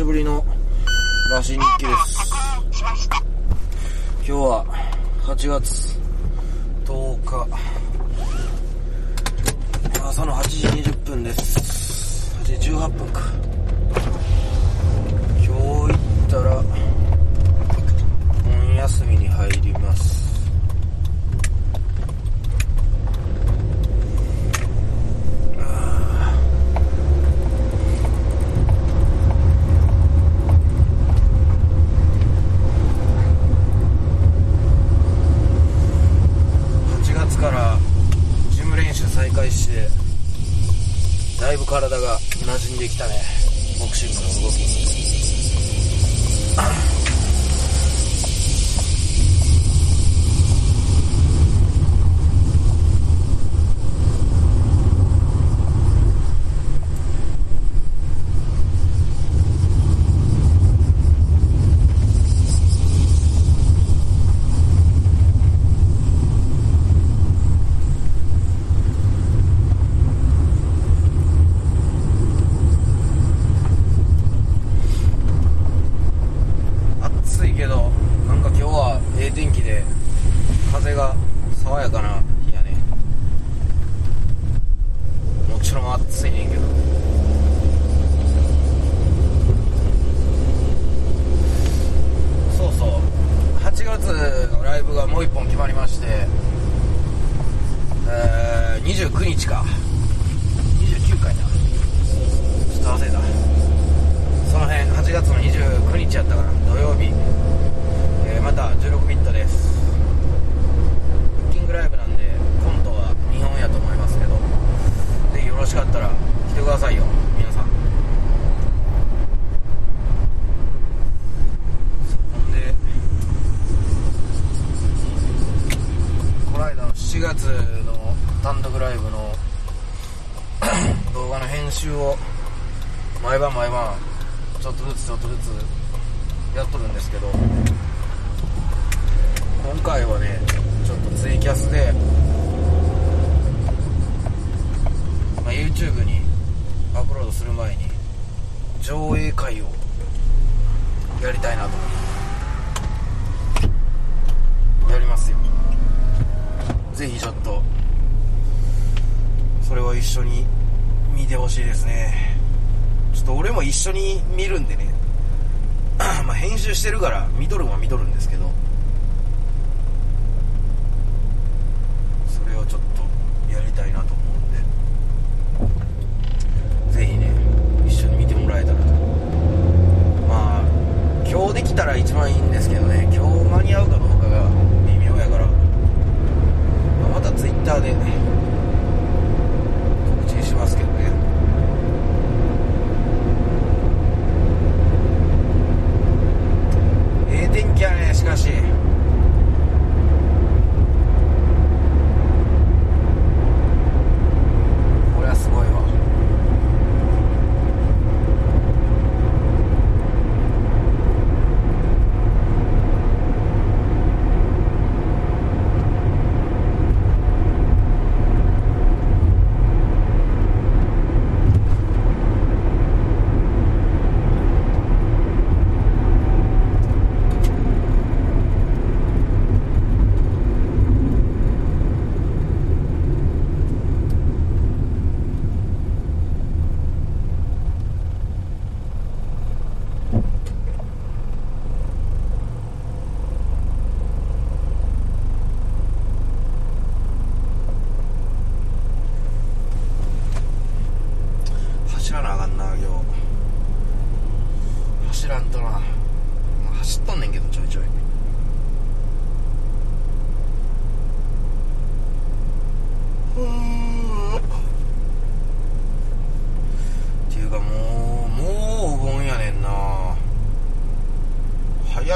しぶりのらし日記です。今日は8月10日。朝の8時20分です。8時18分か。今日行ったら本休みに入りますあー8月からジム練習再開してだいぶ体が馴染んできたねボクシングの動きに暑いけどなんか今日はええ天気で風が爽やかな日やねもちろん暑いねんけどそうそう8月のライブがもう一本決まりましてえー、29日か29回だちょっと忘れたその辺8月の29日やったかな土曜日、えーまた16ビットですブッキングライブなんでコントは日本やと思いますけどぜひよろしかったら来てくださいよ皆さん。ほんでこの間の7月の単独ライブの 動画の編集を毎晩毎晩ちょっとずつちょっとずつやっとるんですけどアップロードする前に上映会をやりたいなと思って。やりますよ。ぜひちょっとそれは一緒に見てほしいですね。ちょっと俺も一緒に見るんでね。まあ編集してるから見とるは見とるんですけど。それをちょっとやりたいなと。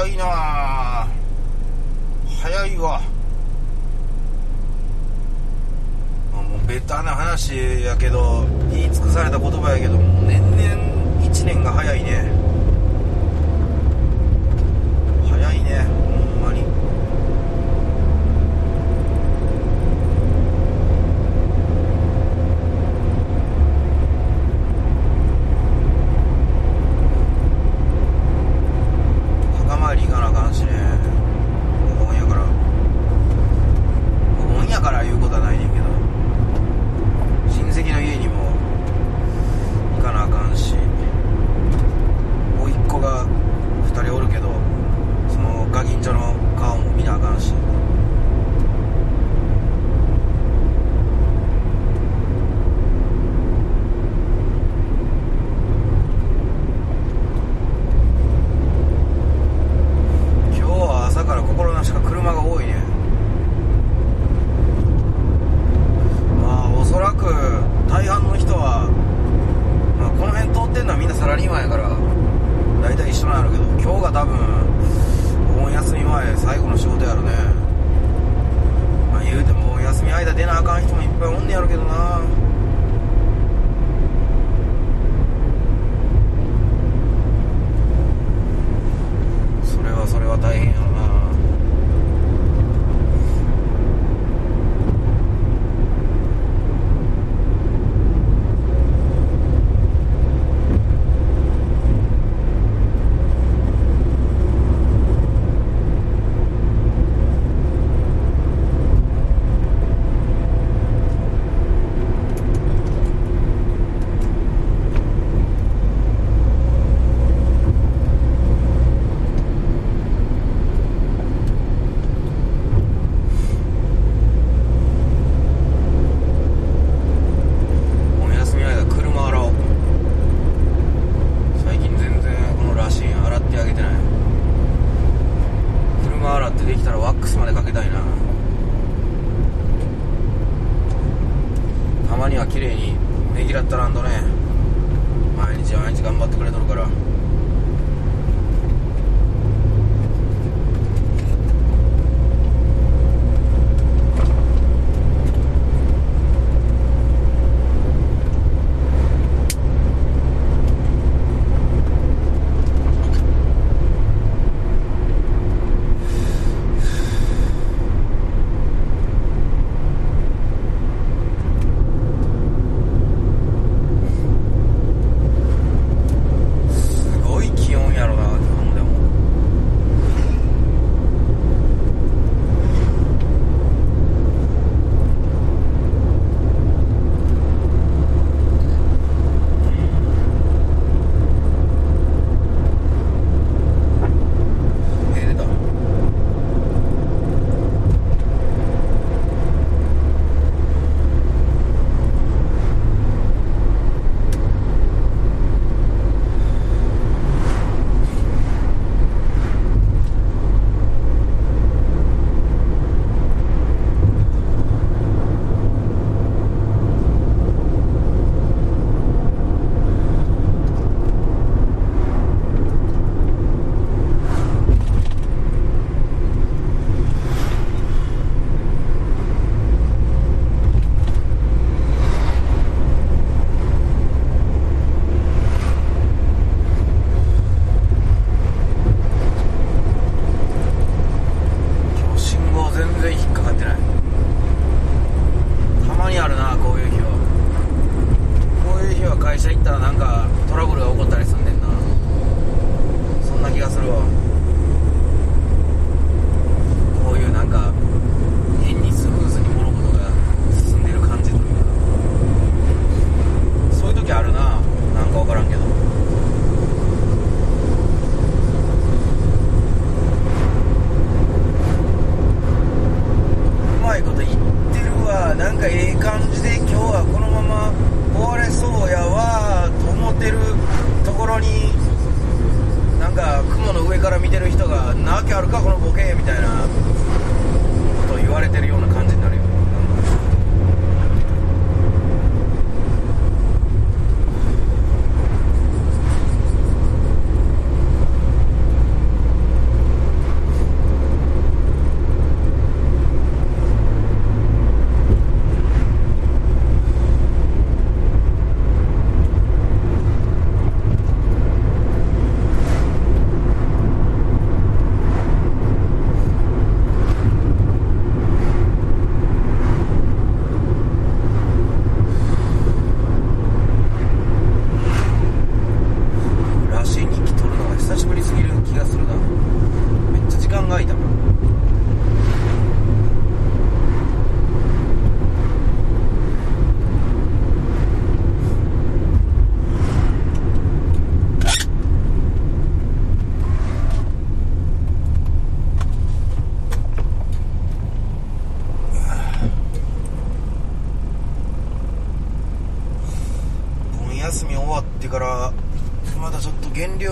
早いな早いわ。もうベタな話やけど言い尽くされた言葉やけど年々1年が早いね。それは大変やな。なんかええ感じで今日はこのまま終われそうやわと思ってるところになんか雲の上から見てる人が「なわけあるかこのボケ」みたいなことを言われてるような感じになるよ。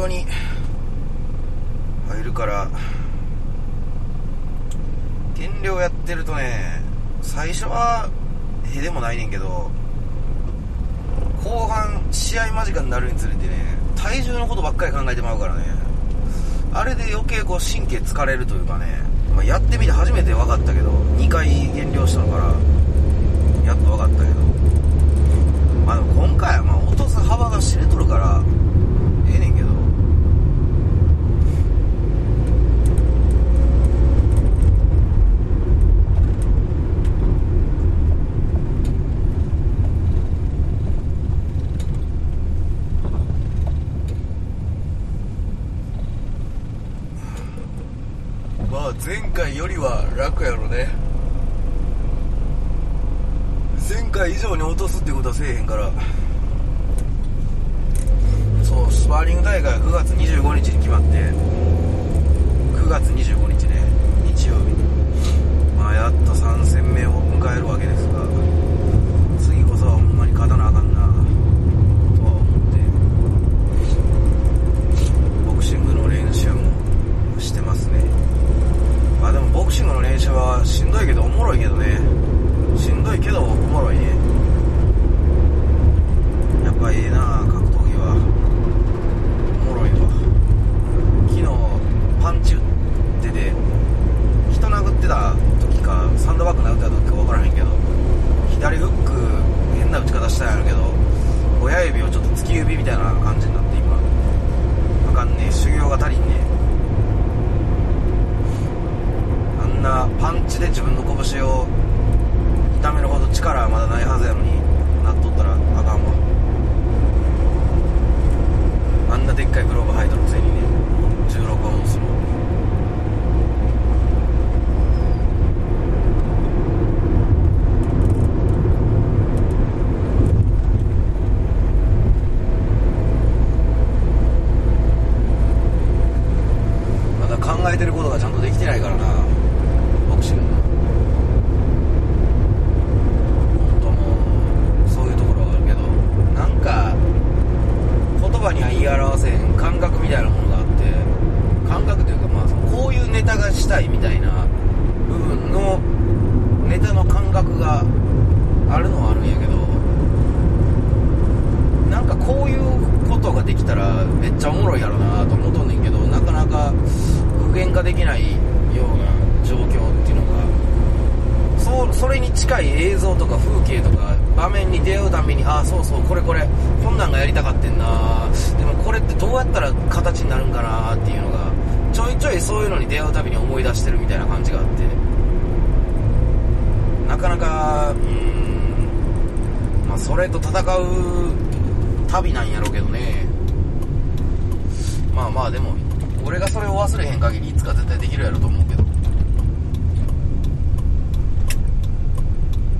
と減量に入るから減量やってるとね最初はへでもないねんけど後半試合間近になるにつれてね体重のことばっかり考えてまうからね。あれで余計こう神経疲れるというかね、まあ、やってみて初めて分かったけど2回減量したのからやっと分かったけど。まあでも今回はま落とす幅が知れとるからええねんけどまあ前回よりは楽やろね。前回以上に落とすってことはせえへんから。そうスパーリング大会は9月25日に決まって。9月25日ね。日曜日に。まあやっと3戦目を迎えるわけですが次こそはほんまに勝たなあかんなとは思ってボクシングの練習もしてますねまあでもボクシングの練習はしんどいけどおもろいけどねしんどいけどおもろいねやっぱええな格闘技はおもろいわ昨日パンチ打ってて人殴ってた時かサンドバッグ殴ってた時か分からへんけど左フック変な打ち方したんやろうけど親指をちょっと突き指みたいな感じになって今。あかんね修行が足りんねあんなパンチで自分の拳を痛めるほど力はまだないはずやのになっとったらあかんわ。あんなでっかいグローブ履いとるくせにね16本するまだ考えてることがちゃんとできてないからなボクシング本当もうそういうところがあるけどなんか言葉には言い表せへん感覚みたいなものがあって感覚というかまあそのこういうネタがしたいみたいな部分のネタの感覚があるのはあるんやけどなんかこういうことができたらめっちゃおもろいやろなと思っとんねんけどなかなか具現化できないような状況っていうのが。そうそれに近い映像とか風景とか場面に出会うたびにああそうそうこれこれこんなんがやりたかってんな。でもこれってどうやったら形になるんかなっていうのがちょいちょいそういうのに出会うたびに思い出してるみたいな感じがあって。なかなかうんまあそれと戦う旅なんやろうけどね。まあまあでも俺がそれを忘れへん限りいつか絶対できるやろと思うけど。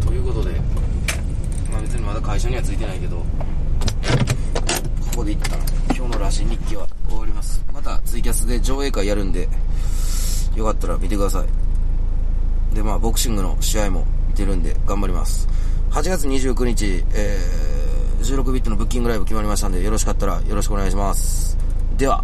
ということでまあ別にまだ会社にはついてないけどここで一旦今日のらしい日記は終わります。またツイキャスで上映会やるんでよかったら見てください。でまあボクシングの試合も出るんで頑張ります。8月29日、えー、16ビットのブッキングライブ決まりましたんでよろしかったらよろしくお願いします。では